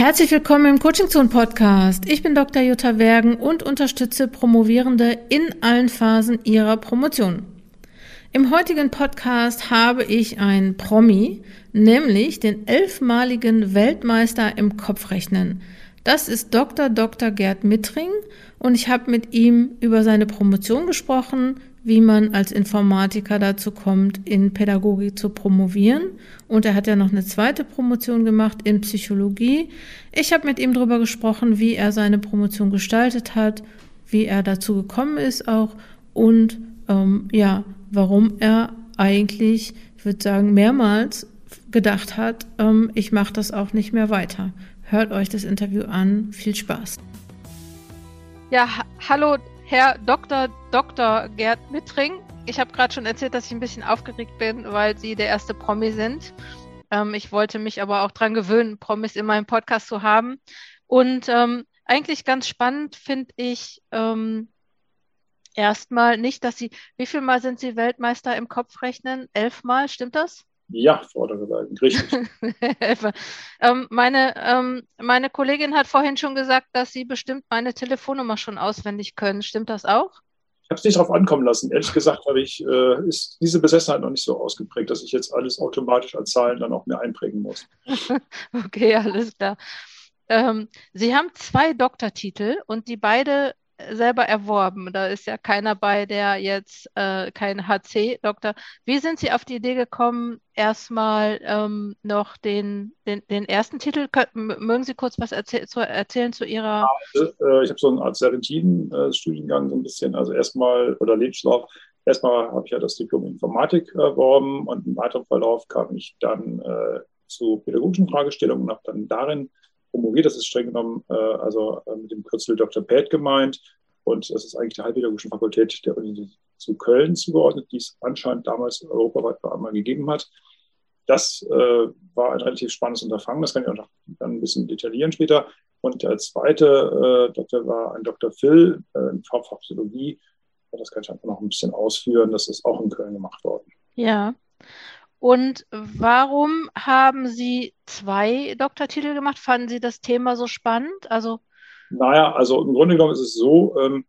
Herzlich willkommen im Coaching Zone Podcast. Ich bin Dr. Jutta Wergen und unterstütze Promovierende in allen Phasen ihrer Promotion. Im heutigen Podcast habe ich ein Promi, nämlich den elfmaligen Weltmeister im Kopfrechnen. Das ist Dr. Dr. Gerd Mittring und ich habe mit ihm über seine Promotion gesprochen, wie man als Informatiker dazu kommt, in Pädagogik zu promovieren. Und er hat ja noch eine zweite Promotion gemacht in Psychologie. Ich habe mit ihm darüber gesprochen, wie er seine Promotion gestaltet hat, wie er dazu gekommen ist auch und ähm, ja, warum er eigentlich, ich würde sagen, mehrmals gedacht hat, ähm, ich mache das auch nicht mehr weiter. Hört euch das Interview an. Viel Spaß. Ja, ha hallo Herr Dr. Dr. Gerd Mittring. Ich habe gerade schon erzählt, dass ich ein bisschen aufgeregt bin, weil Sie der erste Promi sind. Ähm, ich wollte mich aber auch daran gewöhnen, Promis in meinem Podcast zu haben. Und ähm, eigentlich ganz spannend finde ich ähm, erstmal nicht, dass Sie, wie viel Mal sind Sie Weltmeister im Kopfrechnen? Elfmal, stimmt das? Ja, Vordergeweihten, richtig. ähm, meine, ähm, meine Kollegin hat vorhin schon gesagt, dass Sie bestimmt meine Telefonnummer schon auswendig können. Stimmt das auch? Ich habe es nicht darauf ankommen lassen. Ehrlich gesagt habe ich, äh, ist diese Besessenheit noch nicht so ausgeprägt, dass ich jetzt alles automatisch an Zahlen dann auch mir einprägen muss. okay, alles klar. Ähm, Sie haben zwei Doktortitel und die beide selber erworben. Da ist ja keiner bei, der jetzt äh, kein HC-Doktor. Wie sind Sie auf die Idee gekommen, erstmal ähm, noch den, den, den ersten Titel? Mögen Sie kurz was erzähl zu erzählen zu Ihrer? Also, äh, ich habe so eine Art Serentiden-Studiengang so ein bisschen. Also erstmal, oder Lebenslauf. Erstmal habe ich ja das Diplom Informatik erworben und im weiteren Verlauf kam ich dann äh, zu pädagogischen Fragestellungen und habe dann darin promoviert. Das ist streng genommen äh, also äh, mit dem Kürzel Dr. Pät gemeint. Und das ist eigentlich die Heilpädagogischen Fakultät der Universität zu Köln zugeordnet, die es anscheinend damals europaweit einmal gegeben hat. Das äh, war ein relativ spannendes Unterfangen. Das kann ich auch noch dann ein bisschen detaillieren später. Und der zweite äh, Doktor war ein Dr. Phil äh, in Psychologie. Das kann ich einfach noch ein bisschen ausführen. Das ist auch in Köln gemacht worden. Ja. Und warum haben Sie zwei Doktortitel gemacht? Fanden Sie das Thema so spannend? Also naja, also im Grunde genommen ist es so, ähm,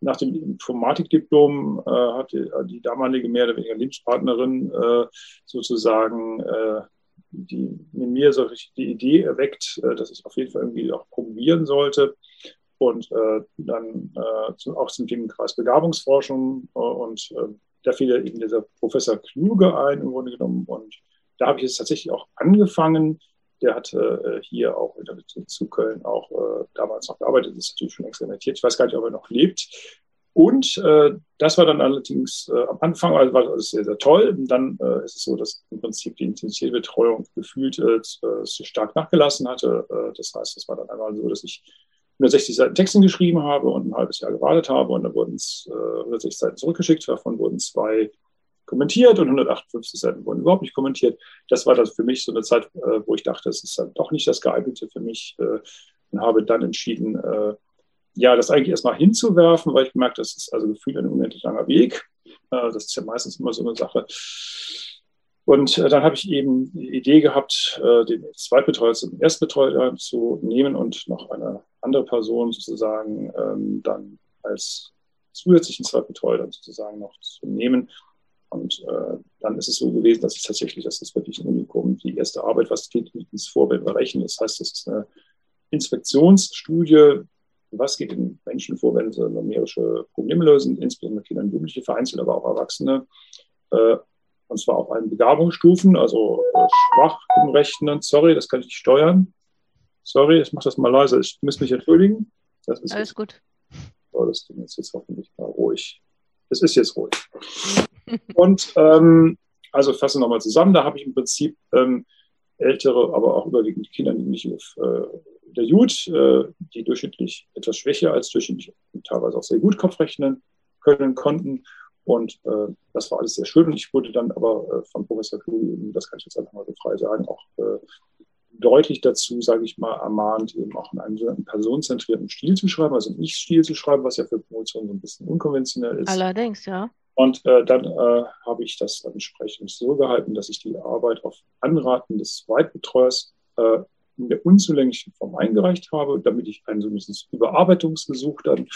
nach dem Informatikdiplom äh, hat die, die, damalige mehr oder weniger Lebenspartnerin äh, sozusagen äh, die, in mir so die Idee erweckt, äh, dass ich auf jeden Fall irgendwie auch promovieren sollte. Und äh, dann äh, zu, auch zum Themenkreis Begabungsforschung und da fiel eben dieser Professor Kluge ein im Grunde genommen. Und da habe ich es tatsächlich auch angefangen. Der hatte äh, hier auch in der Beziehung zu Köln auch äh, damals noch gearbeitet, ist natürlich schon experimentiert. Ich weiß gar nicht, ob er noch lebt. Und äh, das war dann allerdings äh, am Anfang also war das sehr, sehr toll. Und dann äh, ist es so, dass im Prinzip die intensive Betreuung gefühlt äh, äh stark nachgelassen hatte. Äh, das heißt, es war dann einmal so, dass ich 160 Seiten Texten geschrieben habe und ein halbes Jahr gewartet habe und dann wurden es äh, 160 Seiten zurückgeschickt, davon wurden zwei kommentiert und 158 Seiten wurden überhaupt nicht kommentiert. Das war dann für mich so eine Zeit, äh, wo ich dachte, das ist dann doch nicht das geeignete für mich äh, und habe dann entschieden, äh, ja, das eigentlich erstmal hinzuwerfen, weil ich gemerkt, das ist also gefühlt ein unendlich langer Weg. Das ist ja meistens immer so eine Sache. Und dann habe ich eben die Idee gehabt, den Zweitbetreuer zum Erstbetreuer zu nehmen und noch eine andere Person sozusagen ähm, dann als zusätzlichen Zweitbetreuer sozusagen noch zu nehmen. Und äh, dann ist es so gewesen, dass es tatsächlich, das ist wirklich ein Unikum, die erste Arbeit, was geht ins Vorbild berechnen. Das heißt, das ist eine Inspektionsstudie, was geht den Menschen vor, wenn sie numerische Probleme lösen, insbesondere Kinder und Jugendliche vereinzelt, aber auch Erwachsene. Äh, und zwar auf allen Begabungsstufen, also äh, schwach im Rechnen. Sorry, das kann ich nicht steuern. Sorry, ich mache das mal leise. Ich muss mich entschuldigen. Alles gut. So, das Ding ist jetzt hoffentlich mal ruhig. Es ist jetzt ruhig. Und ähm, also fassen wir nochmal zusammen. Da habe ich im Prinzip ähm, ältere, aber auch überwiegend Kinder, auf äh, der Jud, äh, die durchschnittlich etwas schwächer als durchschnittlich und teilweise auch sehr gut Kopf rechnen können konnten. Und äh, das war alles sehr schön. Und ich wurde dann aber äh, von Professor Kluge, das kann ich jetzt einfach mal so frei sagen, auch äh, deutlich dazu, sage ich mal, ermahnt, eben auch in einem so personenzentrierten Stil zu schreiben, also nicht Stil zu schreiben, was ja für Promotion so ein bisschen unkonventionell ist. Allerdings, ja. Und äh, dann äh, habe ich das entsprechend so gehalten, dass ich die Arbeit auf Anraten des Zweitbetreuers äh, in der unzulänglichen Form eingereicht habe, damit ich ein sogenanntes Überarbeitungsgesuch dann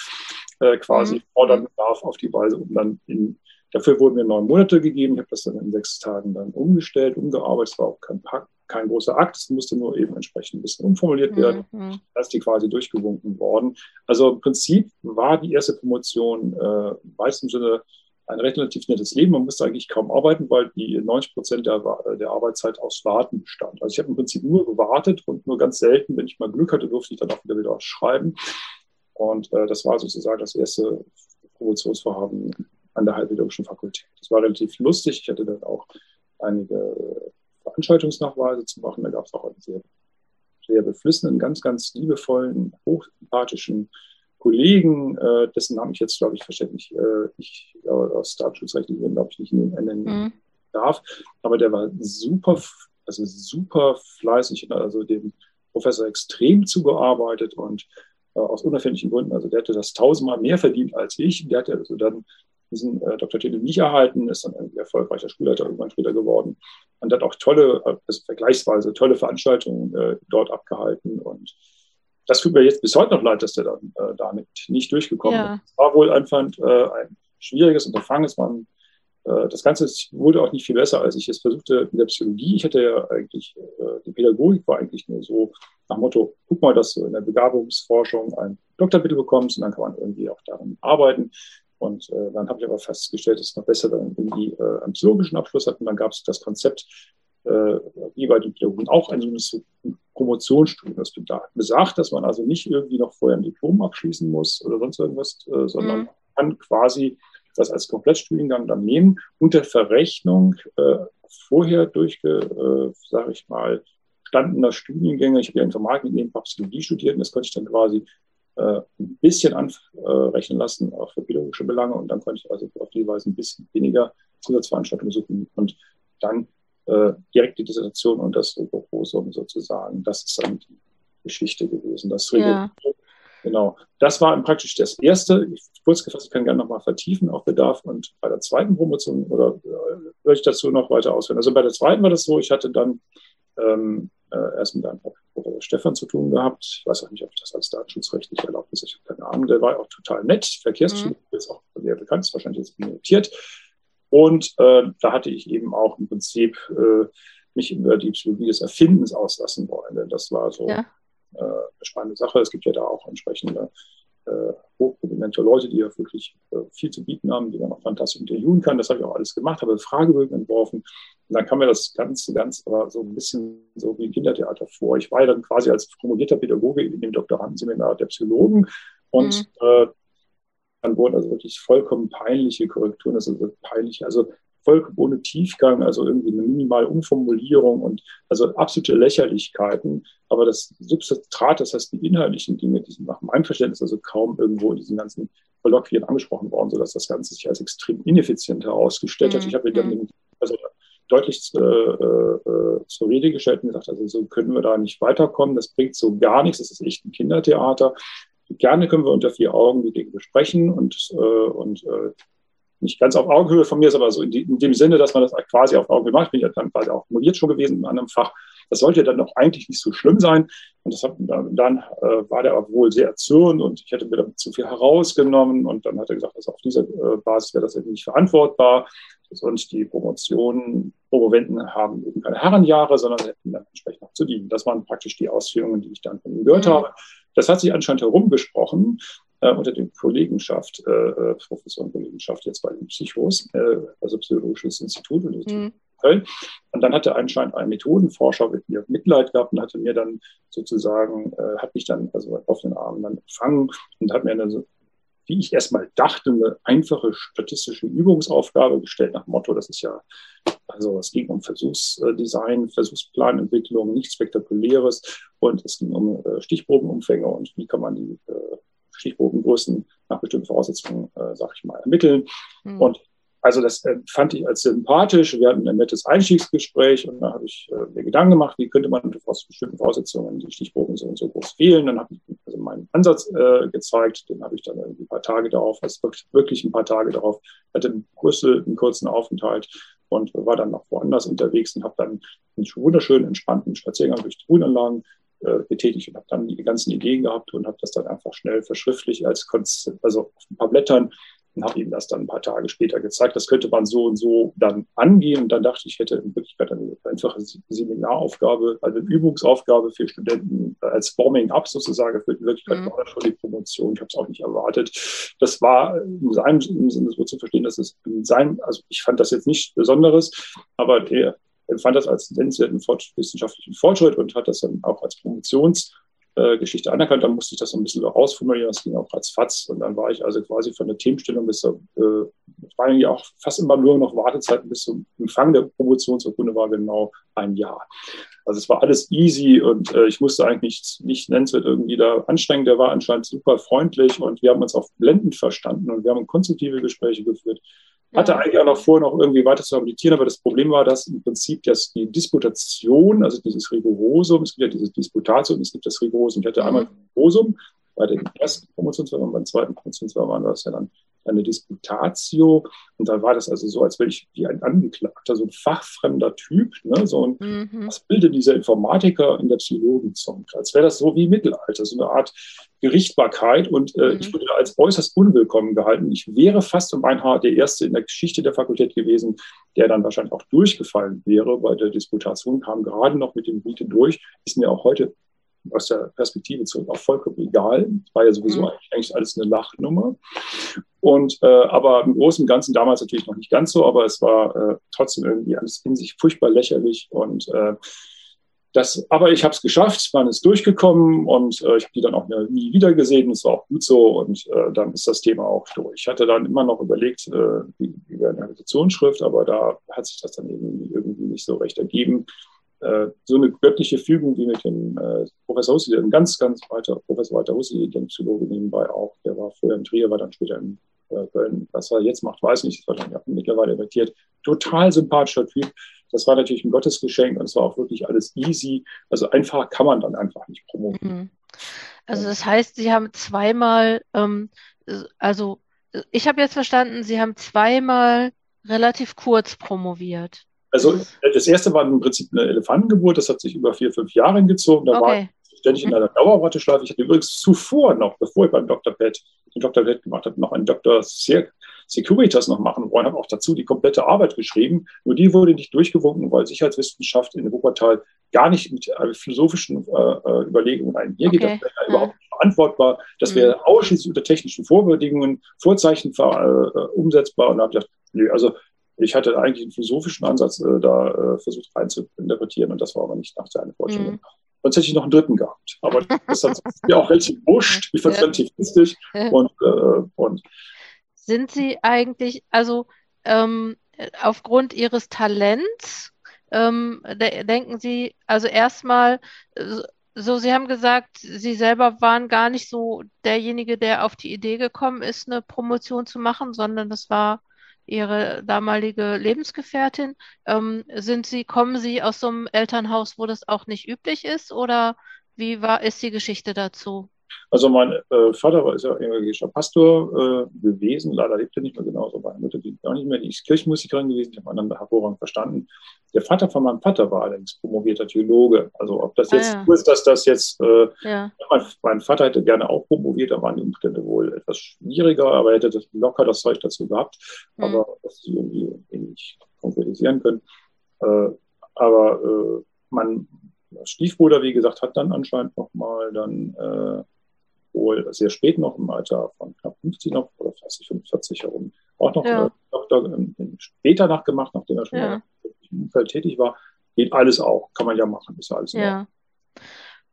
äh, quasi mhm. fordern darf auf die Weise, um dann in Dafür wurden mir neun Monate gegeben. Ich habe das dann in sechs Tagen dann umgestellt, umgearbeitet. Es war auch kein, kein großer Akt. Es musste nur eben entsprechend ein bisschen umformuliert werden. Mhm. Da ist die quasi durchgewunken worden. Also im Prinzip war die erste Promotion äh, im weitesten Sinne ein relativ nettes Leben. Man musste eigentlich kaum arbeiten, weil die 90 Prozent der, der Arbeitszeit aus Warten bestand. Also ich habe im Prinzip nur gewartet und nur ganz selten, wenn ich mal Glück hatte, durfte ich dann auch wieder wieder schreiben. Und äh, das war sozusagen das erste Promotionsvorhaben an der Heilpädagogischen Fakultät. Das war relativ lustig. Ich hatte dann auch einige Veranstaltungsnachweise zu machen. Da gab es auch einen sehr, sehr beflissenen, ganz, ganz liebevollen, hochsympathischen Kollegen, äh, dessen Namen ich jetzt, glaube ich, verständlich äh, ich, äh, aus datenschutzrechtlichen Gründen, glaube ich, nicht nennen mhm. darf. Aber der war super, also super fleißig, also dem Professor extrem zugearbeitet und äh, aus unerfindlichen Gründen, also der hätte das tausendmal mehr verdient als ich. Der hatte also dann diesen äh, Doktortitel nicht erhalten, ist dann irgendwie erfolgreicher Schulleiter irgendwann später geworden und hat auch tolle, also vergleichsweise tolle Veranstaltungen äh, dort abgehalten und das tut mir jetzt bis heute noch leid, dass der dann äh, damit nicht durchgekommen ja. ist. Es war wohl einfach äh, ein schwieriges Unterfangen. Es war ein, äh, das Ganze wurde auch nicht viel besser, als ich es versuchte in der Psychologie. Ich hatte ja eigentlich, äh, die Pädagogik war eigentlich nur so nach Motto, guck mal, dass du in der Begabungsforschung ein Doktortitel bekommst und dann kann man irgendwie auch daran arbeiten. Und äh, dann habe ich aber festgestellt, dass es noch besser dann irgendwie äh, einen psychologischen Abschluss hat. Und dann gab es das Konzept, äh, wie bei den Pädagogen auch ein, so ein Promotionsstudium. Das besagt, dass man also nicht irgendwie noch vorher ein Diplom abschließen muss oder sonst irgendwas, äh, sondern mhm. kann quasi das als Komplettstudiengang dann nehmen, unter Verrechnung äh, vorher durchge, äh, sage ich mal, standener Studiengänge. Ich habe ja Informatik nebenfach Psychologie studiert und das konnte ich dann quasi äh, ein bisschen anrechnen lassen, auch für pädagogische Belange. Und dann konnte ich also auf die Weise ein bisschen weniger Zusatzveranstaltungen suchen und dann äh, direkt die Dissertation und das Proposum sozusagen. Das ist dann die Geschichte gewesen. Das ja. Genau. Das war praktisch das erste. Ich, kurz gefasst, ich kann gerne nochmal vertiefen auf Bedarf. Und bei der zweiten Promotion oder äh, würde ich dazu noch weiter ausführen. Also bei der zweiten war das so, ich hatte dann ähm, äh, erst mit einem Professor Stefan zu tun gehabt. Ich weiß auch nicht, ob das als datenschutzrechtlich erlaubt ist. Ich habe keine Ahnung. Der war auch total nett. Verkehrschirurg mhm. ist auch sehr bekannt, ist wahrscheinlich jetzt notiert. Und äh, da hatte ich eben auch im Prinzip äh, mich über die Psychologie des Erfindens auslassen wollen. Denn das war so ja. äh, eine spannende Sache. Es gibt ja da auch entsprechende äh, hochprominente Leute, die ja wirklich äh, viel zu bieten haben, die man auch fantastisch interviewen kann. Das habe ich auch alles gemacht, habe Fragebögen entworfen. Und dann kam mir das Ganze ganz aber so ein bisschen so wie ein Kindertheater vor. Ich war ja dann quasi als promovierter Pädagoge in dem Doktorandenseminar der Psychologen und mhm. äh, dann wurden also wirklich vollkommen peinliche Korrekturen, also peinliche, also vollkommen ohne Tiefgang, also irgendwie eine minimale Umformulierung und also absolute Lächerlichkeiten. Aber das Substrat, das heißt die inhaltlichen Dinge, die sind nach meinem Verständnis also kaum irgendwo in diesen ganzen Kolloquien angesprochen worden, sodass das Ganze sich als extrem ineffizient herausgestellt hat. Mhm. Ich habe mir dann mhm. also deutlich äh, äh, zur Rede gestellt und gesagt, also so können wir da nicht weiterkommen, das bringt so gar nichts, das ist echt ein Kindertheater. Gerne können wir unter vier Augen die Dinge besprechen und, äh, und äh, nicht ganz auf Augenhöhe von mir ist, aber so in, die, in, dem Sinne, dass man das quasi auf Augenhöhe macht. Bin ich ja dann quasi auch promoviert schon gewesen in einem Fach. Das sollte dann doch eigentlich nicht so schlimm sein. Und das hat, dann, dann äh, war der aber wohl sehr erzürnt und ich hätte mir damit zu viel herausgenommen. Und dann hat er gesagt, also auf dieser äh, Basis wäre das eben nicht verantwortbar. Und die Promotionen, Promoventen haben eben keine Herrenjahre, sondern hätten dann entsprechend noch zu dienen. Das waren praktisch die Ausführungen, die ich dann von ihm gehört mhm. habe. Das hat sich anscheinend herumgesprochen äh, unter der Kollegenschaft, äh, äh Professor und Kollegenschaft jetzt bei den Psychos, äh, also Psychologisches Institut in mhm. Köln. Und dann hatte anscheinend ein Methodenforscher mit mir Mitleid gehabt und hatte mir dann sozusagen, äh, hat mich dann also auf den Armen dann empfangen und hat mir dann so wie ich erstmal dachte, eine einfache statistische Übungsaufgabe gestellt nach Motto, das ist ja, also es ging um Versuchsdesign, Versuchsplanentwicklung, nichts Spektakuläres und es ging um äh, Stichprobenumfänge und wie kann man die äh, Stichprobengrößen nach bestimmten Voraussetzungen, äh, sag ich mal, ermitteln. Mhm. Und also das äh, fand ich als sympathisch. Wir hatten ein nettes Einstiegsgespräch und da habe ich äh, mir Gedanken gemacht, wie könnte man unter bestimmten Voraussetzungen die Stichproben so und so groß wählen. Dann habe ich also meinen Ansatz äh, gezeigt, den habe ich dann ein paar Tage darauf, also wirklich, wirklich ein paar Tage darauf, hatte in Brüssel einen kurzen Aufenthalt und war dann noch woanders unterwegs und habe dann einen wunderschönen, entspannten Spaziergang durch die Grünanlagen äh, getätigt und habe dann die ganzen Ideen gehabt und habe das dann einfach schnell verschriftlich als Konzept, also auf ein paar Blättern und habe ihm das dann ein paar Tage später gezeigt. Das könnte man so und so dann angehen. Und dann dachte ich, ich hätte in Wirklichkeit eine einfache Seminaraufgabe, also eine Übungsaufgabe für Studenten als Warming-up sozusagen. Für in Wirklichkeit mhm. war das schon die Promotion. Ich habe es auch nicht erwartet. Das war in seinem Sinne so zu verstehen, dass es in seinem, also ich fand das jetzt nicht Besonderes, aber er empfand das als nennenswerten wissenschaftlichen Fortschritt und hat das dann auch als Promotions- äh, anerkannt. Dann musste ich das so ein bisschen rausformulieren. Das ging auch als Fatz. Und dann war ich also quasi von der Themenstellung bis zur, äh, war eigentlich auch fast immer nur noch Wartezeiten bis zum Empfang der Promotionsurkunde war genau ein Jahr. Also es war alles easy und äh, ich musste eigentlich nicht nennenswert irgendwie da anstrengen. Der war anscheinend super freundlich und wir haben uns auch blendend verstanden und wir haben konstruktive Gespräche geführt. Hatte eigentlich auch noch vor, noch irgendwie weiter zu habilitieren, aber das Problem war, dass im Prinzip dass die Disputation, also dieses Rigorosum, es gibt ja dieses Disputatium, es gibt das Rigorosum. Ich hatte mhm. einmal Rigorosum bei den ersten Promotionsjahren und beim zweiten Promotionsjahr waren das ja dann eine Disputatio. Und da war das also so, als wäre ich wie ein Angeklagter, so ein fachfremder Typ. Ne? So ein, mhm. Was bildet dieser Informatiker in der Psychologenzunge? Als wäre das so wie Mittelalter, so eine Art Gerichtbarkeit. Und äh, mhm. ich wurde als äußerst unwillkommen gehalten. Ich wäre fast um ein Haar der Erste in der Geschichte der Fakultät gewesen, der dann wahrscheinlich auch durchgefallen wäre bei der Disputation, kam gerade noch mit dem Miete durch. Ist mir auch heute aus der Perspektive zurück auch vollkommen egal. War ja sowieso mhm. eigentlich alles eine Lachnummer. Und äh, aber im Großen und Ganzen damals natürlich noch nicht ganz so, aber es war äh, trotzdem irgendwie alles in sich furchtbar lächerlich und äh, das, aber ich habe es geschafft, man ist durchgekommen und äh, ich habe die dann auch nie wieder gesehen. Es war auch gut so und äh, dann ist das Thema auch durch. Ich hatte dann immer noch überlegt, äh, wie, über eine Habilitationsschrift, aber da hat sich das dann eben irgendwie nicht so recht ergeben. Äh, so eine göttliche Fügung wie mit dem äh, Professor Hussi, ein ganz, ganz weiter Professor Walter Hussi, den Psychologe nebenbei auch, der war vorher in Trier, war dann später in äh, Köln. Was er jetzt macht, weiß ich nicht, das war dann mittlerweile emeritiert. Total sympathischer Typ. Das war natürlich ein Gottesgeschenk und es war auch wirklich alles easy. Also einfach kann man dann einfach nicht promoten. Mhm. Also das heißt, Sie haben zweimal, ähm, also ich habe jetzt verstanden, Sie haben zweimal relativ kurz promoviert. Also das erste war im Prinzip eine Elefantengeburt, das hat sich über vier, fünf Jahre hingezogen. Da okay. war ich ständig in einer Dauerwarteschleife. Ich hatte übrigens zuvor noch, bevor ich beim Dr. Pet den Dr. Pet gemacht habe, noch einen Dr. Securitas noch machen wollen, habe auch dazu die komplette Arbeit geschrieben. Nur die wurde nicht durchgewunken, weil Sicherheitswissenschaft in Wuppertal gar nicht mit äh, philosophischen äh, äh, Überlegungen einhergeht. Okay. Das wäre ja überhaupt nicht verantwortbar. Das wäre mhm. ausschließlich unter technischen Vorbedingungen, Vorzeichen äh, umsetzbar. Und da habe ich gedacht, nö, also ich hatte eigentlich einen philosophischen Ansatz äh, da äh, versucht rein zu interpretieren und das war aber nicht nach seiner Vorstellung. Mhm. Sonst hätte ich noch einen dritten gehabt. Aber das hat mir auch relativ wurscht. Ich fand es ja. relativ lustig. Und, äh, und Sind Sie eigentlich, also ähm, aufgrund Ihres Talents, ähm, de denken Sie, also erstmal, so, Sie haben gesagt, Sie selber waren gar nicht so derjenige, der auf die Idee gekommen ist, eine Promotion zu machen, sondern das war Ihre damalige Lebensgefährtin. Ähm, sind Sie, kommen Sie aus so einem Elternhaus, wo das auch nicht üblich ist oder wie war, ist die Geschichte dazu? Also mein äh, Vater war ist ja evangelischer Pastor äh, gewesen, leider lebt er nicht mehr genauso. Meine Mutter lebt auch nicht mehr, die ist Kirchenmusikerin gewesen, ich habe einander hervorragend verstanden. Der Vater von meinem Vater war allerdings promovierter Theologe. Also ob das jetzt ah, ja. ist, dass das jetzt, äh, ja. mein, mein, Vater hätte gerne auch promoviert, da waren die Umstände wohl etwas schwieriger, aber er hätte das locker das Zeug dazu gehabt, mhm. aber das sie irgendwie nicht konkretisieren können. Äh, aber äh, mein Stiefbruder, wie gesagt, hat dann anscheinend nochmal dann äh, wohl sehr spät noch im Alter von knapp 50 noch oder fast 45 herum auch noch ja. Doktor ähm, später nachgemacht, nachdem er schon ja. im Umfeld tätig war. Geht alles auch, kann man ja machen, ist ja alles ja.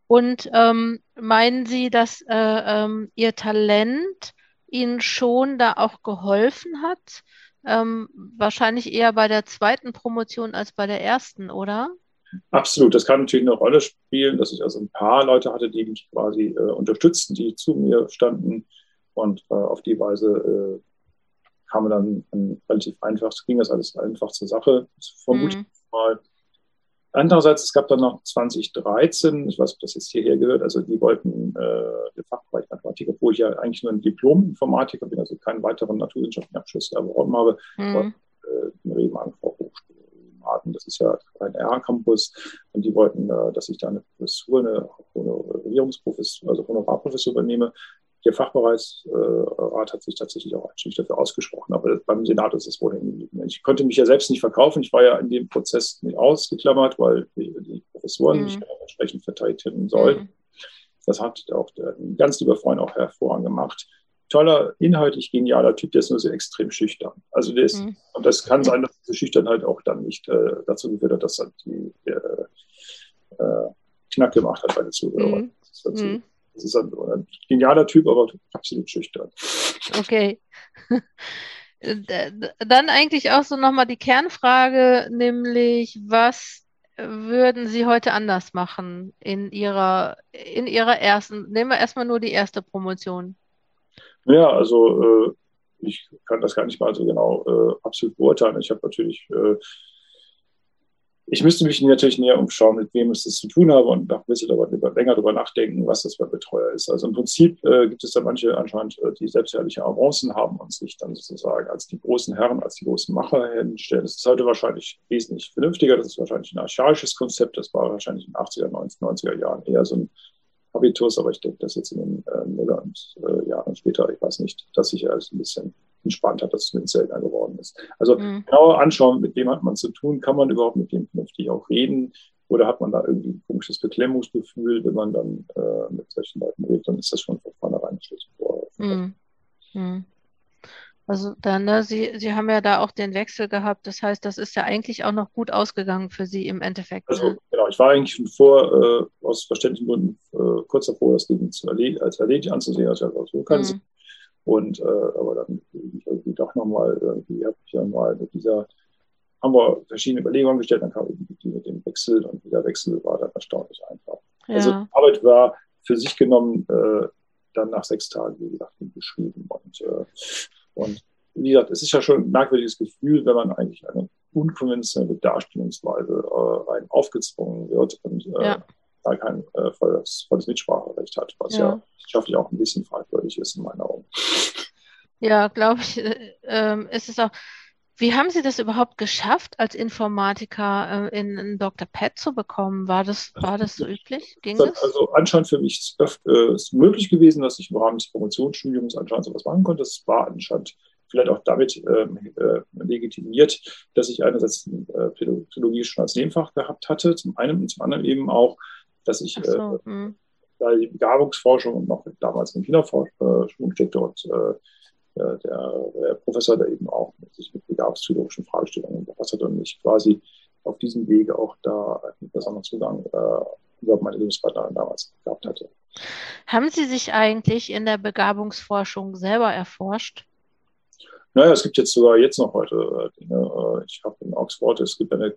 Und ähm, meinen Sie, dass äh, ähm, Ihr Talent Ihnen schon da auch geholfen hat? Ähm, wahrscheinlich eher bei der zweiten Promotion als bei der ersten, oder? Absolut, das kann natürlich eine Rolle spielen, dass ich also ein paar Leute hatte, die mich quasi äh, unterstützten, die zu mir standen und äh, auf die Weise äh, kam dann ein, relativ einfach, ging das alles einfach zur Sache, vermute mhm. ich mal. Andererseits, es gab dann noch 2013, ich weiß nicht, ob das jetzt hierher gehört, also die wollten äh, den Fachbereich Mathematik, obwohl ich ja eigentlich nur ein Diplom-Informatiker bin, also keinen weiteren naturwissenschaftlichen Abschluss erworben habe, mhm. äh, eine Riemenfachhochschule Diplomaten. Das ist ja ein RH-Campus und die wollten, äh, dass ich da eine Professur, eine Honorierungsprofessur, also Honorarprofessur übernehme. Der Fachbereichsrat hat sich tatsächlich auch einstimmig dafür ausgesprochen, aber beim Senat ist es wohl hängen geblieben. Ich konnte mich ja selbst nicht verkaufen. Ich war ja in dem Prozess nicht ausgeklammert, weil die Professoren mhm. mich entsprechend verteidigt hätten sollen. Mhm. Das hat auch der, ganz lieber Freund auch hervorragend gemacht toller, inhaltlich genialer Typ, der ist nur so extrem schüchtern. Also der ist, mhm. und das kann sein, dass diese Schüchternheit auch dann nicht äh, dazu geführt hat, dass er die äh, äh, Knack gemacht hat bei den Zuhörern. Mhm. Das ist, mhm. das ist ein, ein, genialer Typ, aber absolut schüchtern. Okay. Dann eigentlich auch so nochmal die Kernfrage, nämlich was würden Sie heute anders machen in Ihrer, in Ihrer ersten, nehmen wir erstmal nur die erste Promotion. Ja, also äh, ich kann das gar nicht mal so genau äh, absolut beurteilen. Ich habe natürlich, äh, ich müsste mich natürlich näher umschauen, mit wem es das zu tun habe und noch ein bisschen darüber, länger darüber nachdenken, was das für ein Betreuer ist. Also im Prinzip äh, gibt es da manche anscheinend, äh, die selbstherrliche Avancen haben und sich dann sozusagen als die großen Herren, als die großen Macher hinstellen. Das ist heute wahrscheinlich wesentlich vernünftiger. Das ist wahrscheinlich ein archaisches Konzept. Das war wahrscheinlich in den 80er, 90er, 90er Jahren eher so ein Abiturs, aber ich denke, dass jetzt in den äh, und äh, Jahren später, ich weiß nicht, dass sich alles ein bisschen entspannt hat, dass es mit seltener geworden ist. Also mhm. genauer anschauen, mit wem hat man zu tun, kann man überhaupt mit dem vernünftig auch reden oder hat man da irgendwie ein komisches Beklemmungsgefühl, wenn man dann äh, mit solchen Leuten redet, dann ist das schon von vornherein schlecht. Mhm. Mhm. Also dann, ne, Sie, Sie haben ja da auch den Wechsel gehabt. Das heißt, das ist ja eigentlich auch noch gut ausgegangen für Sie im Endeffekt. Also ne? genau, ich war eigentlich schon vor, äh, aus verständlichen Gründen, äh, kurz davor, das Ding zu erled als erledigt anzusehen, als ich so kann. Mhm. Und äh, aber dann ich irgendwie doch nochmal, irgendwie habe ich dann mal mit dieser, haben wir verschiedene Überlegungen gestellt, dann kam die mit dem Wechsel und dieser Wechsel war dann erstaunlich einfach. Ja. Also die Arbeit war für sich genommen äh, dann nach sechs Tagen, wie gesagt, geschrieben und äh, und wie gesagt, es ist ja schon ein merkwürdiges Gefühl, wenn man eigentlich eine unkonventionelle Darstellungsweise äh, rein aufgezwungen wird und äh, ja. da kein äh, volles, volles Mitspracherecht hat, was ja. ja wissenschaftlich auch ein bisschen fragwürdig ist in meinen Augen. Ja, glaube ich, äh, ähm, ist es auch. Wie haben Sie das überhaupt geschafft, als Informatiker äh, in einen Dr. Pet zu bekommen? War das, war das so üblich? Ging das? Also anscheinend für mich äh, ist möglich gewesen, dass ich im Rahmen des Promotionsstudiums anscheinend sowas machen konnte. Das war anscheinend vielleicht auch damit ähm, äh, legitimiert, dass ich einerseits äh, Pädagogie schon als Nebenfach gehabt hatte, zum einen und zum anderen eben auch, dass ich so, äh, hm. da die Begabungsforschung und noch damals in Kinderforschung steckte und äh, der, der, Professor, der eben auch sich mit begabspsychologischen Fragestellungen befasst hat und mich quasi auf diesem Wege auch da einen besonderen Zugang äh, über meine Lebenspartnerin damals gehabt hatte. Haben Sie sich eigentlich in der Begabungsforschung selber erforscht? Naja, es gibt jetzt sogar jetzt noch heute äh, Dinge. Äh, ich habe in Oxford, es gibt eine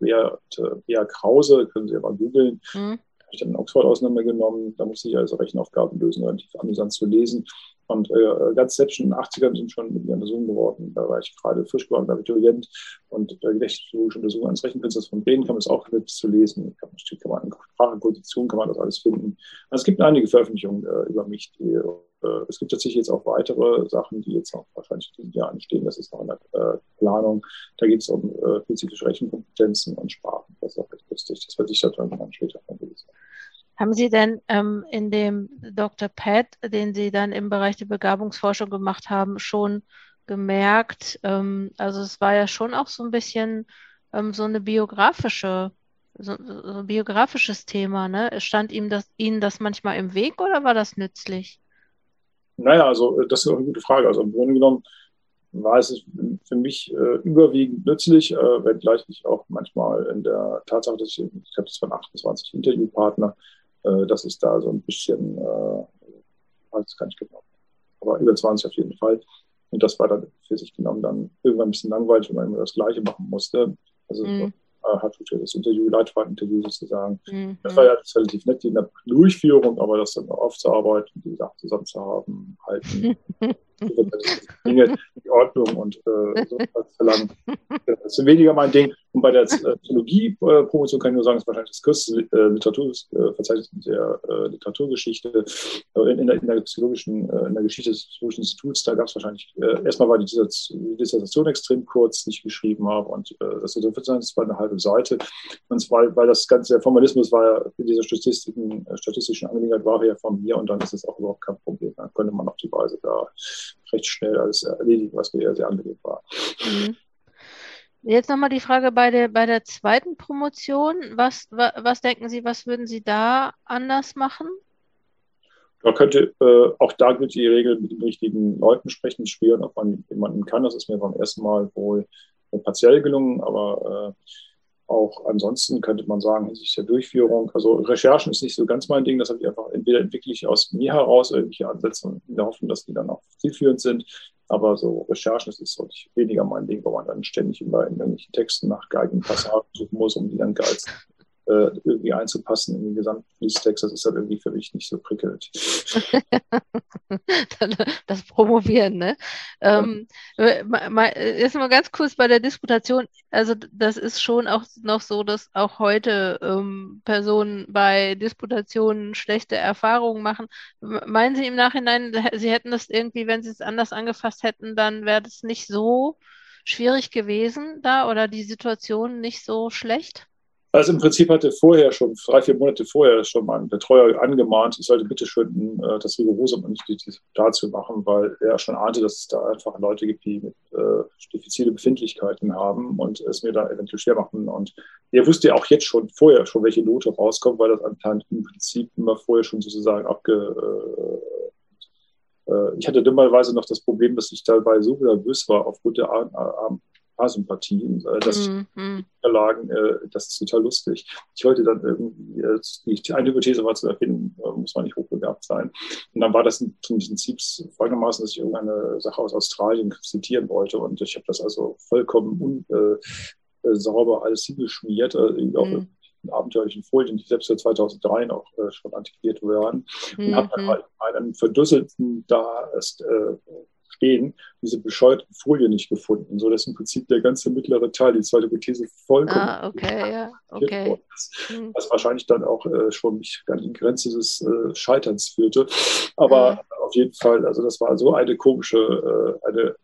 Bea, Bea Krause, können Sie ja mal googeln. Mhm. Habe ich dann in Oxford auseinandergenommen. Da musste ich also Rechenaufgaben lösen, relativ amüsant zu lesen. Und äh, ganz selbst in den 80ern sind schon mit mir Untersuchungen geworden. Da war ich gerade frisch geworden, Abiturient. Und äh, gedächtnisbiologische Untersuchung eines Rechenkünstlers von Bremen kann man es auch mit zu lesen. Kann man, kann man in Sprachposition kann man das alles finden. Also es gibt einige Veröffentlichungen äh, über mich. Die, äh, es gibt tatsächlich jetzt auch weitere Sachen, die jetzt auch wahrscheinlich in diesem Jahr anstehen. Das ist noch in der äh, Planung. Da geht es um äh, spezifische Rechenkompetenzen und Sprachen. Das ist auch recht lustig. Das werde ich dann irgendwann später von lesen. Haben Sie denn ähm, in dem Dr. Pat, den Sie dann im Bereich der Begabungsforschung gemacht haben, schon gemerkt, ähm, also es war ja schon auch so ein bisschen ähm, so eine biografische, so, so ein biografisches Thema, ne? Stand ihm das, Ihnen das manchmal im Weg oder war das nützlich? Naja, also das ist auch eine gute Frage. Also im Grunde genommen war es für mich äh, überwiegend nützlich, äh, wenngleich ich auch manchmal in der Tatsache, dass ich, ich habe es von 28 Interviewpartner, äh, das ist da so ein bisschen, äh, weiß gar nicht genau, aber über 20 auf jeden Fall. Und das war dann für sich genommen dann irgendwann ein bisschen langweilig, wenn man immer das Gleiche machen musste. Also mhm. äh, das Interview, Leitfadeninterview sozusagen. Mhm. Das war ja das relativ nett in der Durchführung, aber das dann aufzuarbeiten, die Sachen zusammen zu haben, halten. Dinge, die Ordnung und äh, so verlangen. Das ist weniger mein Ding. Und bei der äh, Theologie-Promotion kann ich nur sagen, es ist wahrscheinlich das kürzeste äh, Literaturverzeichnis äh, der äh, Literaturgeschichte. In, in, der, in der psychologischen, in der Geschichte des Psychologischen Instituts, da gab es wahrscheinlich, erstmal war die Dissertation extrem kurz, ich geschrieben habe, und das Literaturverzeichnis war eine halbe Seite. Und zwar, weil das ganze der Formalismus war ja in dieser statistischen, statistischen Angelegenheit war ja von mir und dann ist es auch überhaupt kein Problem. Dann könnte man auf die Weise da recht schnell alles erledigen, was mir sehr angenehm war. Mhm. Jetzt nochmal die Frage bei der, bei der zweiten Promotion. Was, was, was denken Sie, was würden Sie da anders machen? Man könnte, äh, auch da gilt die Regel, mit den richtigen Leuten sprechen, spüren, ob man jemanden kann. Das ist mir beim ersten Mal wohl partiell gelungen, aber äh, auch ansonsten könnte man sagen, hinsichtlich der Durchführung, also Recherchen ist nicht so ganz mein Ding, das habe ich einfach entweder entwickle ich aus mir heraus irgendwelche Ansätze und in der Hoffnung, dass die dann auch zielführend sind, aber so Recherchen das ist wirklich weniger mein Ding, wo man dann ständig immer in irgendwelchen Texten nach geeigneten Passagen suchen muss, um die dann geil äh, irgendwie einzupassen in den Gesamtfließtext, das ist halt irgendwie für mich nicht so prickelnd. das Promovieren, ne? Ja. Ähm, mal, ist mal ganz kurz bei der Disputation, also das ist schon auch noch so, dass auch heute ähm, Personen bei Disputationen schlechte Erfahrungen machen. Meinen Sie im Nachhinein, Sie hätten das irgendwie, wenn Sie es anders angefasst hätten, dann wäre das nicht so schwierig gewesen da oder die Situation nicht so schlecht? Also im Prinzip hatte vorher schon, drei, vier Monate vorher schon mein Betreuer angemahnt, ich sollte bitte schön äh, das Rigorosum und nicht dazu machen, weil er schon ahnte, dass es da einfach Leute gibt, die mit, äh, diffizile Befindlichkeiten haben und es mir da eventuell schwer machen. Und er wusste ja auch jetzt schon vorher schon, welche Note rauskommt, weil das anscheinend im Prinzip immer vorher schon sozusagen abge, äh, äh ich hatte dummerweise noch das Problem, dass ich dabei so nervös war aufgrund der Sympathien, äh, dass mm, mm. Unterlagen, äh, das ist total lustig. Ich wollte dann irgendwie, äh, die, eine Hypothese war zu erfinden, äh, muss man nicht hochbegabt sein. Und dann war das im Prinzip folgendermaßen, dass ich irgendeine Sache aus Australien zitieren wollte und ich habe das also vollkommen un, äh, äh, sauber alles hingeschmiert, äh, auch mm abenteuerlichen Folien, die selbst für 2003 noch äh, schon antiquiert werden. Und mhm. habe dann halt einen verdüsselten da erst äh, stehen, diese bescheuerten Folien nicht gefunden, so dass im Prinzip der ganze mittlere Teil, die zweite Hypothese, vollkommen ah, okay, ja. okay. Hm. was wahrscheinlich dann auch äh, schon mich an die Grenze des äh, Scheiterns führte. Aber mhm. auf jeden Fall, also das war so eine komische, äh, eine,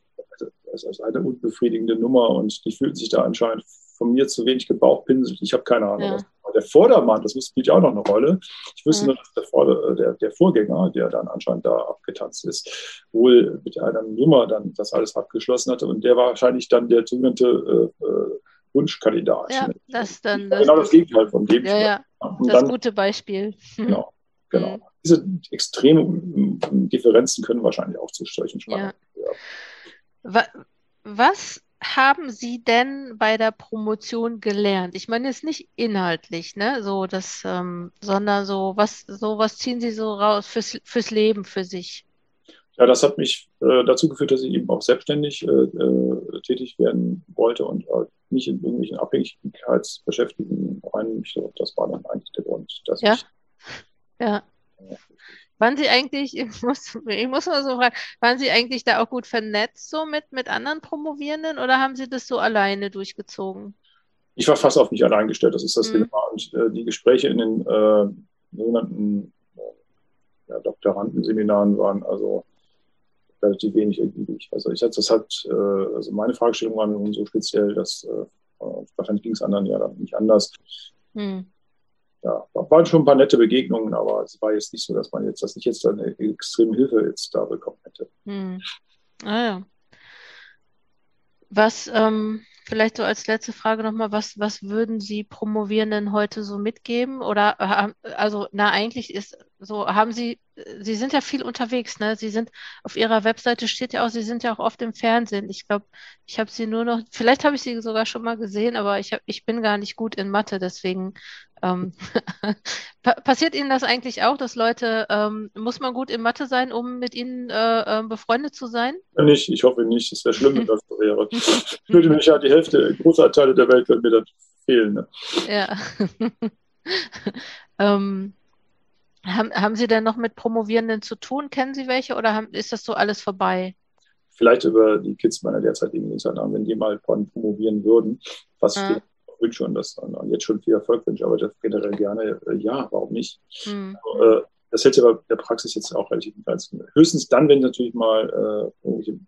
also eine unbefriedigende Nummer und die fühlten sich da anscheinend von mir zu wenig gebauchpinselt. Ich habe keine Ahnung, ja. Der Vordermann, das spielt ja auch noch eine Rolle. Ich wüsste nur, dass der, Vorder-, äh, der, der, Vorgänger, der dann anscheinend da abgetanzt ist, wohl mit einer Nummer dann das alles abgeschlossen hatte. Und der war wahrscheinlich dann der sogenannte äh, äh Wunschkandidat. Ja, das dann. Das, genau das, Gegenteil von dem. Ja, ja. Das dann, gute Beispiel. Genau, genau. Mhm. Diese extremen Differenzen können wahrscheinlich auch zu solchen Spannungen. Ja. Was haben Sie denn bei der Promotion gelernt? Ich meine jetzt nicht inhaltlich, ne, so das, ähm, sondern so was, so was ziehen Sie so raus fürs, fürs Leben für sich? Ja, das hat mich äh, dazu geführt, dass ich eben auch selbstständig äh, äh tätig werden wollte und äh, nicht in irgendwelchen Abhängigkeitsbeschäftigungen rein. Das war dann eigentlich der Grund, dass ja? ich ja. Waren Sie eigentlich, ich muss, ich muss mal so fragen, waren Sie eigentlich da auch gut vernetzt so mit, mit anderen Promovierenden oder haben Sie das so alleine durchgezogen? Ich war fast auf mich allein gestellt, das ist das mhm. Dilemma. Und äh, die Gespräche in den äh, sogenannten äh, ja, Doktorandenseminaren waren also relativ wenig ergiebig. Also ich hatte das halt, äh, also meine Fragestellungen waren nun so speziell, dass äh, wahrscheinlich ging es anderen ja dann nicht anders. Mhm ja, waren schon ein paar nette Begegnungen, aber es war jetzt nicht so, dass man jetzt, dass ich jetzt eine extreme Hilfe jetzt da bekommen hätte. Hm. Ah ja. Was, ähm, vielleicht so als letzte Frage nochmal, was, was würden Sie Promovierenden heute so mitgeben? Oder, also, na, eigentlich ist so, haben Sie, Sie sind ja viel unterwegs, ne? Sie sind, auf Ihrer Webseite steht ja auch, Sie sind ja auch oft im Fernsehen. Ich glaube, ich habe Sie nur noch, vielleicht habe ich Sie sogar schon mal gesehen, aber ich, hab, ich bin gar nicht gut in Mathe, deswegen ähm, passiert Ihnen das eigentlich auch, dass Leute, ähm, muss man gut in Mathe sein, um mit Ihnen äh, äh, befreundet zu sein? Nicht, ich hoffe nicht. Es wäre schlimm, wenn das so wäre. Ich würde mich ja die Hälfte, großer Teile der Welt würden mir dann fehlen. Ne? Ja. ähm, haben, haben Sie denn noch mit Promovierenden zu tun? Kennen Sie welche oder haben, ist das so alles vorbei? vielleicht über die Kids meiner derzeitigen Leser, wenn die mal promovieren würden, was ja. ich wünsche und das und jetzt schon viel Erfolg wünsche, aber generell gerne, äh, ja, warum nicht? Mhm. Also, äh, das hält sich aber der Praxis jetzt auch relativ Grenzen. Höchstens dann, wenn natürlich mal äh, irgendwelche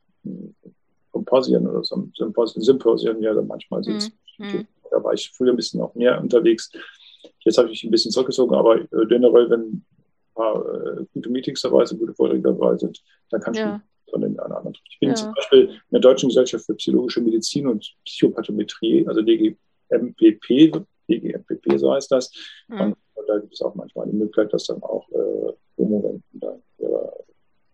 Symposien oder Symposien ja dann manchmal sind. Mhm. Da war ich früher ein bisschen noch mehr unterwegs. Jetzt habe ich mich ein bisschen zurückgezogen, aber äh, generell, wenn ein paar äh, gute Meetings dabei sind, gute Vorträge dabei sind, dann kann ich ja. von den anderen. Ich bin ja. zum Beispiel in der Deutschen Gesellschaft für Psychologische Medizin und Psychopathometrie, also DGMPP, DGMPP, so heißt das. Mhm. Und, da gibt es auch manchmal die Möglichkeit, dass dann auch äh, Promoventen dann ihre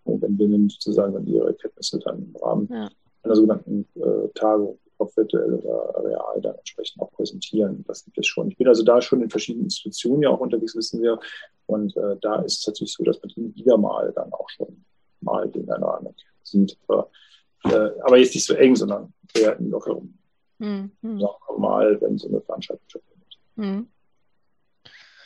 Promoventinnen sozusagen dann ihre Erkenntnisse dann im Rahmen ja. einer sogenannten äh, Tagung ob virtuell oder real dann entsprechend auch präsentieren. Das gibt es schon. Ich bin also da schon in verschiedenen Institutionen ja auch unterwegs, wissen wir. Und äh, da ist es tatsächlich so, dass man ihn wieder mal dann auch schon mal den einen oder anderen sieht. Aber, äh, aber jetzt nicht so eng, sondern eher in lockerem. Mhm. Mal, wenn so eine Veranstaltung stattfindet. Mhm.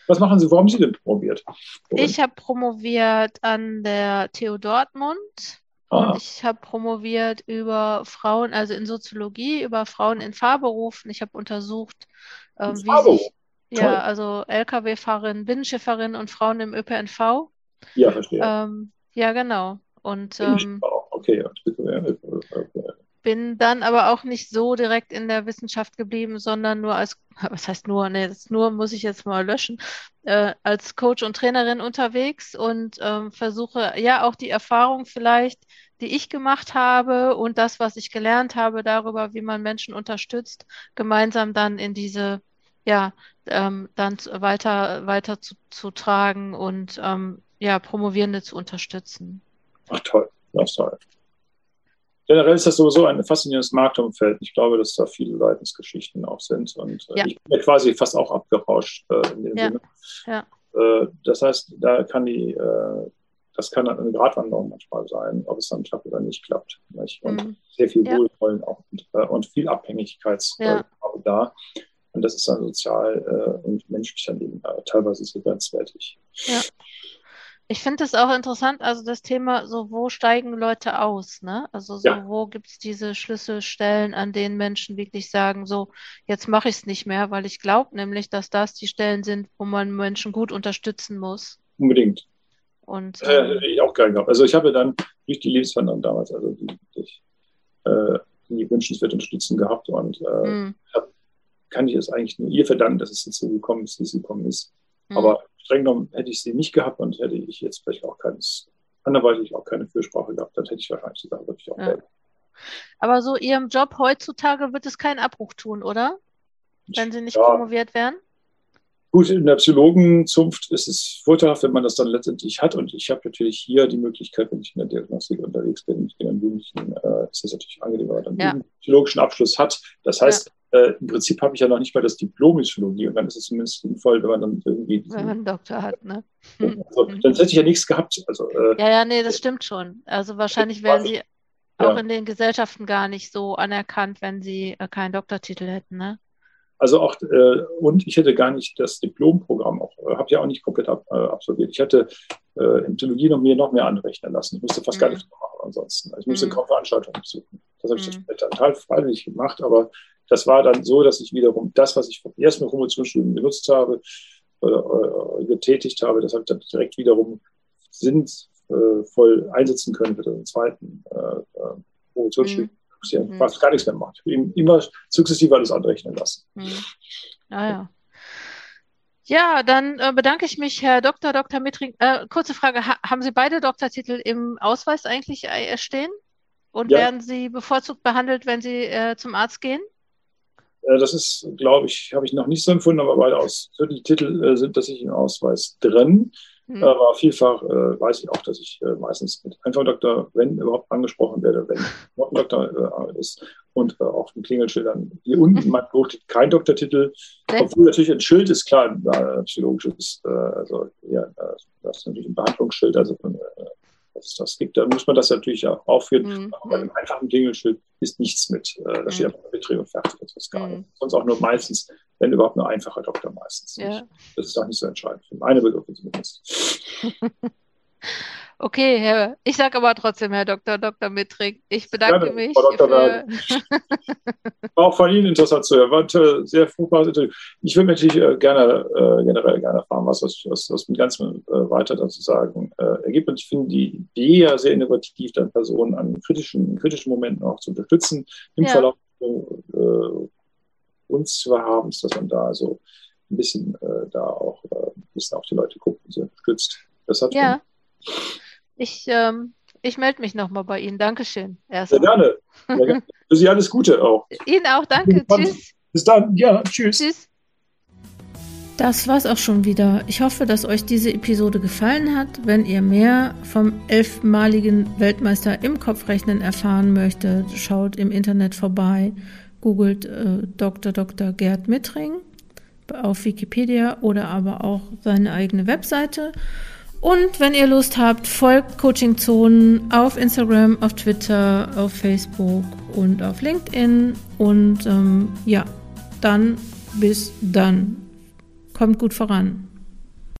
Was machen Sie? Wo haben Sie denn promoviert? Ich habe promoviert an der TU Dortmund und ah. ich habe promoviert über Frauen, also in Soziologie, über Frauen in Fahrberufen. Ich habe untersucht, äh, wie sich, ja, also Lkw-Fahrerin, Binnenschifferin und Frauen im ÖPNV. Ja, verstehe. Ähm, ja, genau. Und ähm, okay, bin dann aber auch nicht so direkt in der Wissenschaft geblieben, sondern nur als, was heißt nur, nee, das nur muss ich jetzt mal löschen, äh, als Coach und Trainerin unterwegs und ähm, versuche ja auch die Erfahrung vielleicht, die ich gemacht habe und das, was ich gelernt habe darüber, wie man Menschen unterstützt, gemeinsam dann in diese, ja, ähm, dann weiter, weiter zu, zu tragen und ähm, ja, Promovierende zu unterstützen. Ach toll, das toll. Generell ist das sowieso ein faszinierendes Marktumfeld. Ich glaube, dass da viele Leidensgeschichten auch sind. Und äh, ja. ich bin ja quasi fast auch abgerauscht äh, in dem ja. Sinne. Ja. Äh, das heißt, da kann die, äh, das kann eine Gratwanderung manchmal sein, ob es dann klappt oder nicht klappt. Nicht? Und mhm. sehr viel Wohlwollen auch und, äh, und viel Abhängigkeits ja. da. Und das ist dann sozial und menschlich dann eben teilweise so grenzwertig. Ja. Ich finde es auch interessant, also das Thema, so wo steigen Leute aus, ne? Also so, ja. wo gibt es diese Schlüsselstellen, an denen Menschen wirklich sagen, so, jetzt mache ich es nicht mehr, weil ich glaube nämlich, dass das die Stellen sind, wo man Menschen gut unterstützen muss. Unbedingt. Und, äh, hätte ich auch gerne gehabt. Also ich habe dann durch die Lebensveränderung damals, also die, die, äh, die wünschenswert unterstützen gehabt und äh, mhm. hab, kann ich es eigentlich nur ihr verdanken, dass es jetzt so gekommen ist, wie es gekommen ist. Mhm. Aber streng genommen hätte ich sie nicht gehabt und hätte ich jetzt vielleicht auch keines, anderweitig auch keine Fürsprache gehabt, dann hätte ich wahrscheinlich die Sache wirklich auch ja. Aber so Ihrem Job heutzutage wird es keinen Abbruch tun, oder? Wenn Sie nicht ja. promoviert werden? Gut, in der Psychologenzunft ist es vorteilhaft, wenn man das dann letztendlich hat. Und ich habe natürlich hier die Möglichkeit, wenn ich in der Diagnostik unterwegs bin, ich bin in Jugendlichen, äh, ist das natürlich angenehm, wenn man ja. einen psychologischen Abschluss hat. Das heißt, ja. Äh, im Prinzip habe ich ja noch nicht mal das Diplom in Psychologie und dann ist es zumindest sinnvoll, wenn man dann irgendwie. Wenn man einen Doktor hat, ne? Also, dann hätte ich ja nichts gehabt. Also, äh, ja, ja, nee, das stimmt schon. Also wahrscheinlich wären Sie auch ja. in den Gesellschaften gar nicht so anerkannt, wenn Sie äh, keinen Doktortitel hätten, ne? Also auch, äh, und ich hätte gar nicht das Diplomprogramm auch, äh, habe ja auch nicht komplett ab, äh, absolviert. Ich hätte äh, in Theologie noch mir noch mehr anrechnen lassen. Ich musste fast mhm. gar nichts machen ansonsten. Also ich musste mhm. kaum Veranstaltungen besuchen. Das habe ich mhm. total freiwillig gemacht, aber das war dann so, dass ich wiederum das, was ich vom ersten Promotionsstudium genutzt habe, oder äh, getätigt habe, das habe ich dann direkt wiederum sinnvoll einsetzen können für den zweiten äh, äh Promotionsstudium. Mhm ja mhm. fast gar nichts mehr macht. Immer sukzessive alles anrechnen lassen. Mhm. Ah, ja. Ja, dann äh, bedanke ich mich, Herr Dr. Dr. Mittring. Äh, kurze Frage, ha haben Sie beide Doktortitel im Ausweis eigentlich äh, stehen? Und ja. werden Sie bevorzugt behandelt, wenn Sie äh, zum Arzt gehen? Äh, das ist, glaube ich, habe ich noch nicht so empfunden, aber beide Aus die Titel äh, sind tatsächlich im Ausweis drin. Mhm. Aber vielfach weiß ich auch, dass ich meistens mit einfach Doktor, wenn überhaupt angesprochen werde, wenn noch ein Doktor ist und äh, auch mit Klingelschildern. Hier unten mein Buch kein Doktortitel, obwohl natürlich ein Schild ist, klar, ein psychologisches, äh, also ja, das ist natürlich ein Behandlungsschild, also dass es das gibt. Da muss man das natürlich auch aufführen. Mhm. Aber bei einem einfachen Klingelschild ist nichts mit. Äh, da mhm. steht einfach Beträge und fertig. Das ist gar mhm. Sonst auch nur meistens, wenn überhaupt nur einfacher Doktor meistens. Ja. Das ist auch nicht so entscheidend. Für meine Begriffe zumindest. Okay, Herr, ich sage aber trotzdem, Herr Dr. Dr. Mittrig, ich bedanke Gerne, mich. Frau Dr. Für... War auch von Ihnen interessant zu hören. War sehr fruchtbares Interview. Ich würde natürlich äh, gerne, äh, generell gerne erfahren, was das, was, was mit Ganzem äh, weiter dazu sagen äh, ergibt. Und ich finde die Idee ja sehr innovativ, dann Personen an kritischen, kritischen Momenten auch zu unterstützen, im Ja. Verlauf uns zu haben, dass man da so ein bisschen da auch ein bisschen auf die Leute guckt und sie unterstützt. Das hat Ja, ich, ähm, ich melde mich nochmal bei Ihnen. Dankeschön. Sehr Erstmal. gerne. Sehr gerne. Für Sie alles Gute auch. Ihnen auch, danke. Tschüss. Bis dann. Ja, tschüss. Tschüss. Das war's auch schon wieder. Ich hoffe, dass euch diese Episode gefallen hat. Wenn ihr mehr vom elfmaligen Weltmeister im Kopfrechnen erfahren möchtet, schaut im Internet vorbei, googelt äh, Dr. Dr. Gerd Mittring auf Wikipedia oder aber auch seine eigene Webseite. Und wenn ihr Lust habt, folgt Coaching Zonen auf Instagram, auf Twitter, auf Facebook und auf LinkedIn. Und ähm, ja, dann bis dann. Kommt gut voran.